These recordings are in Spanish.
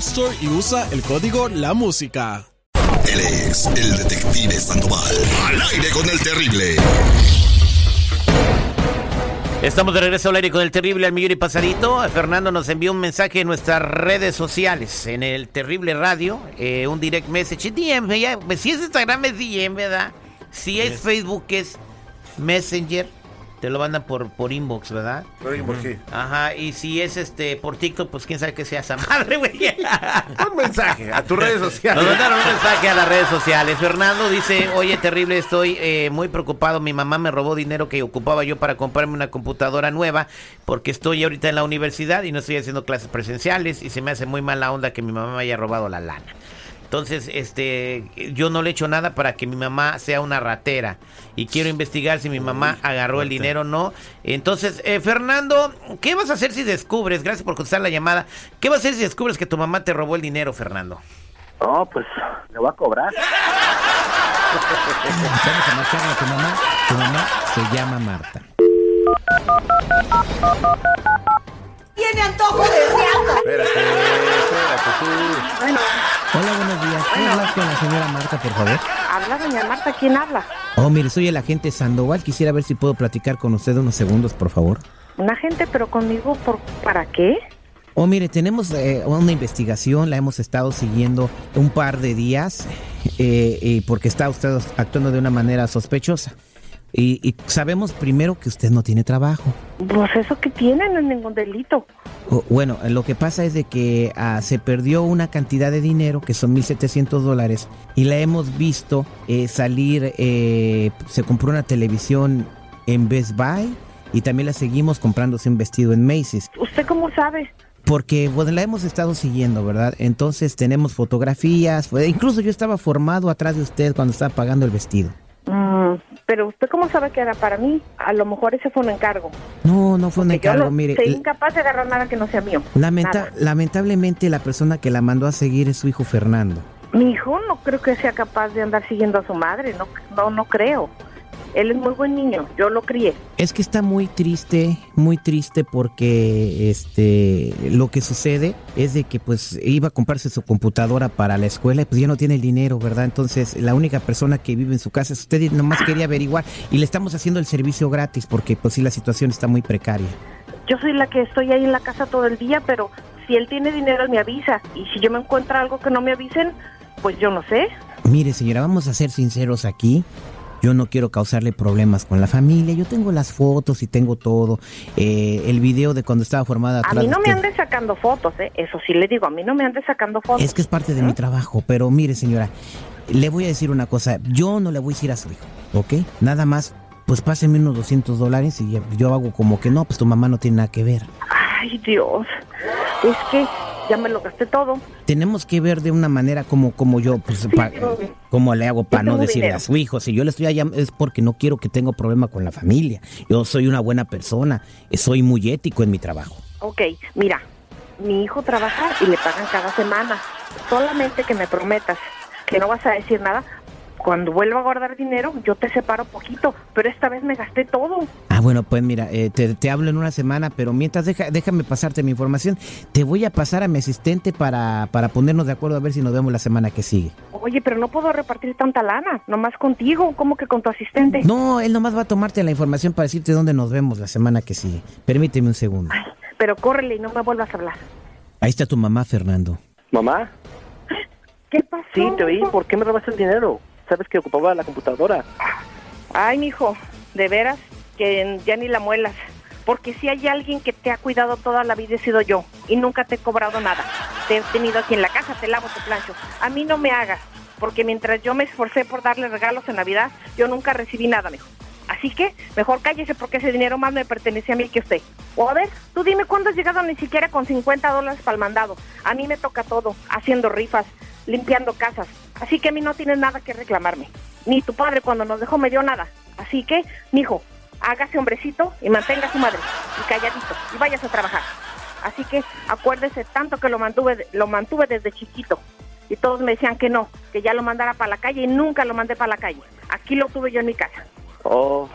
Store y usa el código La Música. Él es el detective Sandoval. Al aire con el terrible. Estamos de regreso al aire con el terrible al millón y pasadito. Fernando nos envió un mensaje en nuestras redes sociales, en el terrible radio, eh, un direct message, DM, ya, si es Instagram es DM, ¿verdad? Si es Facebook es Messenger, te lo mandan por, por inbox, ¿verdad? Por inbox, sí. Ajá, y si es este por TikTok, pues quién sabe que sea esa madre, güey. un mensaje a tus redes sociales. Nos mandaron un mensaje a las redes sociales. Fernando dice, oye, terrible, estoy eh, muy preocupado. Mi mamá me robó dinero que ocupaba yo para comprarme una computadora nueva porque estoy ahorita en la universidad y no estoy haciendo clases presenciales y se me hace muy mala onda que mi mamá me haya robado la lana. Entonces, este, yo no le echo nada para que mi mamá sea una ratera y quiero investigar si mi mamá agarró el dinero o no. Entonces, eh, Fernando, ¿qué vas a hacer si descubres? Gracias por contestar la llamada. ¿Qué vas a hacer si descubres que tu mamá te robó el dinero, Fernando? No, pues le voy a cobrar. Vamos a marcarle a tu mamá. Tu mamá se llama Marta. Tiene antojo de riata. Espérate, espérate tú. Bueno, Hola, buenos días. ¿Puedo hablar con la señora Marta, por favor? habla doña Marta, ¿quién habla? Oh, mire, soy el agente Sandoval. Quisiera ver si puedo platicar con usted unos segundos, por favor. Una gente, pero conmigo, ¿por, ¿para qué? Oh, mire, tenemos eh, una investigación, la hemos estado siguiendo un par de días eh, y porque está usted actuando de una manera sospechosa. Y, y sabemos primero que usted no tiene trabajo. Pues eso que tiene no es ningún delito. Bueno, lo que pasa es de que ah, se perdió una cantidad de dinero, que son 1.700 dólares, y la hemos visto eh, salir, eh, se compró una televisión en Best Buy y también la seguimos comprándose un vestido en Macy's. ¿Usted cómo sabe? Porque bueno, la hemos estado siguiendo, ¿verdad? Entonces tenemos fotografías, incluso yo estaba formado atrás de usted cuando estaba pagando el vestido. Pero ¿usted cómo sabe que era para mí? A lo mejor ese fue un encargo. No, no fue un yo encargo, no mire. soy incapaz de agarrar nada que no sea mío. lamenta- Nada. lamentablemente la persona que la mandó a seguir es su hijo Fernando. Mi hijo no creo que sea capaz de andar siguiendo a su madre. No, no, no creo. Él es muy buen niño. Yo lo crié. Es que está muy triste, muy triste porque este lo que sucede es de que pues iba a comprarse su computadora para la escuela y pues ya no tiene el dinero, ¿verdad? Entonces la única persona que vive en su casa es usted y nomás quería averiguar y le estamos haciendo el servicio gratis porque pues sí la situación está muy precaria. Yo soy la que estoy ahí en la casa todo el día, pero si él tiene dinero, él me avisa. Y si yo me encuentro algo que no me avisen, pues yo no sé. Mire señora, vamos a ser sinceros aquí. Yo no quiero causarle problemas con la familia. Yo tengo las fotos y tengo todo. Eh, el video de cuando estaba formada A mí no me usted. ande sacando fotos, ¿eh? Eso sí le digo, a mí no me ande sacando fotos. Es que es parte de mi trabajo, pero mire señora, le voy a decir una cosa, yo no le voy a decir a su hijo, ¿ok? Nada más, pues pásenme unos 200 dólares y yo hago como que no, pues tu mamá no tiene nada que ver. Ay, Dios. Es que ya me lo gasté todo. Tenemos que ver de una manera como, como yo, pues, pa- pero- como le hago para no decirle dinero. a su hijo. Si yo le estoy allá es porque no quiero que tenga problema con la familia. Yo soy una buena persona, soy muy ético en mi trabajo. Ok, mira, mi hijo trabaja y le pagan cada semana. Solamente que me prometas que no vas a decir nada. Cuando vuelva a guardar dinero, yo te separo poquito, pero esta vez me gasté todo. Ah, bueno, pues mira, eh, te, te hablo en una semana, pero mientras deja, déjame pasarte mi información. Te voy a pasar a mi asistente para, para ponernos de acuerdo a ver si nos vemos la semana que sigue. Oye, pero no puedo repartir tanta lana, nomás contigo, ¿cómo que con tu asistente? No, él nomás va a tomarte la información para decirte dónde nos vemos la semana que sigue. Permíteme un segundo. Ay, pero córrele y no me vuelvas a hablar. Ahí está tu mamá, Fernando. ¿Mamá? ¿Qué pasó? Sí, te oí. ¿Por qué me robaste el dinero? Sabes que ocupaba la computadora. Ay, mijo, de veras que ya ni la muelas. Porque si hay alguien que te ha cuidado toda la vida he sido yo y nunca te he cobrado nada. Te he tenido aquí en la casa, te lavo, te plancho. A mí no me hagas, porque mientras yo me esforcé por darle regalos en Navidad, yo nunca recibí nada, mijo. Así que mejor cállese porque ese dinero más me pertenece a mí que a usted. O a ver, tú dime cuándo has llegado ni siquiera con 50 dólares para el mandado. A mí me toca todo, haciendo rifas, limpiando casas. Así que a mí no tienes nada que reclamarme. Ni tu padre cuando nos dejó me dio nada. Así que, mijo, hágase hombrecito y mantenga a su madre. Y calladito. Y vayas a trabajar. Así que acuérdese tanto que lo mantuve, lo mantuve desde chiquito. Y todos me decían que no, que ya lo mandara para la calle y nunca lo mandé para la calle. Aquí lo tuve yo en mi casa. Oh,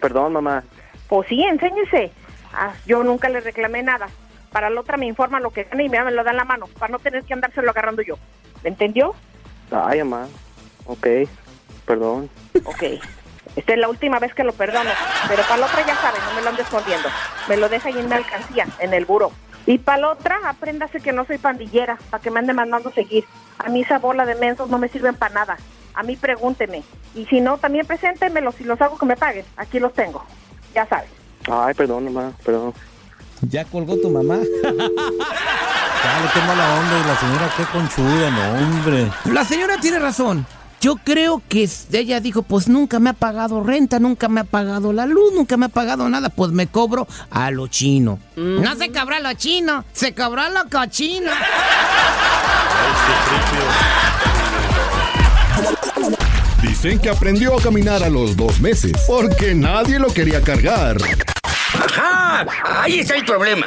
perdón, mamá. Pues sí, enséñese. Ah, yo nunca le reclamé nada. Para la otra me informa lo que gana y me me lo da en la mano, para no tener que andárselo agarrando yo. ¿Me entendió? Ay, mamá. Ok, perdón. Ok. Esta es la última vez que lo perdono. Pero para la otra ya sabe, no me lo ande escondiendo. Me lo deja ahí en mi alcancía, en el buro. Y para la otra, apréndase que no soy pandillera, para que me ande mandando seguir. A mí esa bola de mensos no me sirven para nada. A mí pregúnteme. Y si no, también preséntemelos si los hago que me paguen. Aquí los tengo. Ya sabes. Ay, perdón, mamá, perdón. ¿Ya colgó tu mamá? Dale, qué mala onda. Y la señora, qué conchuda, no, hombre. La señora tiene razón. Yo creo que ella dijo, pues nunca me ha pagado renta, nunca me ha pagado la luz, nunca me ha pagado nada, pues me cobro a lo chino. No se cobró a lo chino, se cobró a lo cochino. Dicen que aprendió a caminar a los dos meses porque nadie lo quería cargar. ¡Ajá! Ahí está el problema.